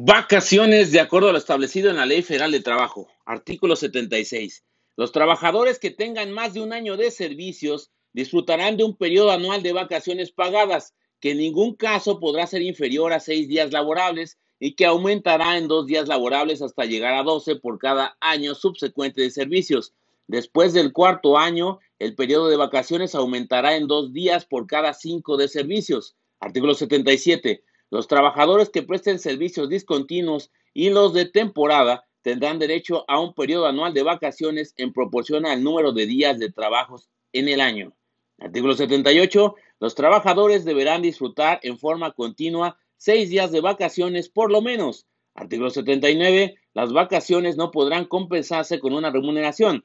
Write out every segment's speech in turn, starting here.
Vacaciones de acuerdo a lo establecido en la Ley Federal de Trabajo. Artículo 76. Los trabajadores que tengan más de un año de servicios disfrutarán de un periodo anual de vacaciones pagadas, que en ningún caso podrá ser inferior a seis días laborables y que aumentará en dos días laborables hasta llegar a 12 por cada año subsecuente de servicios. Después del cuarto año, el periodo de vacaciones aumentará en dos días por cada cinco de servicios. Artículo 77. Los trabajadores que presten servicios discontinuos y los de temporada tendrán derecho a un periodo anual de vacaciones en proporción al número de días de trabajos en el año. Artículo 78. Los trabajadores deberán disfrutar en forma continua seis días de vacaciones por lo menos. Artículo 79. Las vacaciones no podrán compensarse con una remuneración.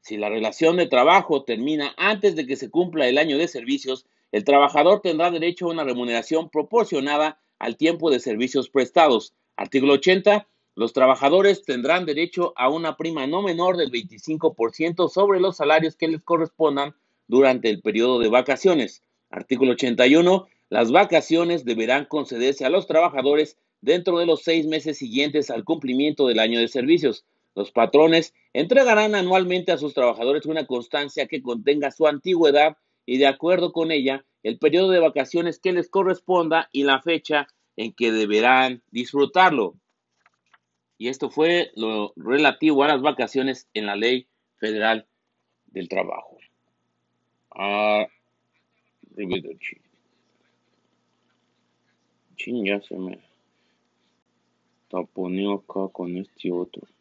Si la relación de trabajo termina antes de que se cumpla el año de servicios, el trabajador tendrá derecho a una remuneración proporcionada al tiempo de servicios prestados. Artículo 80. Los trabajadores tendrán derecho a una prima no menor del 25% sobre los salarios que les correspondan durante el periodo de vacaciones. Artículo 81. Las vacaciones deberán concederse a los trabajadores dentro de los seis meses siguientes al cumplimiento del año de servicios. Los patrones entregarán anualmente a sus trabajadores una constancia que contenga su antigüedad y de acuerdo con ella el periodo de vacaciones que les corresponda y la fecha en que deberán disfrutarlo. Y esto fue lo relativo a las vacaciones en la Ley Federal del Trabajo. Ah, Chin, ya se me taponeó acá con este otro.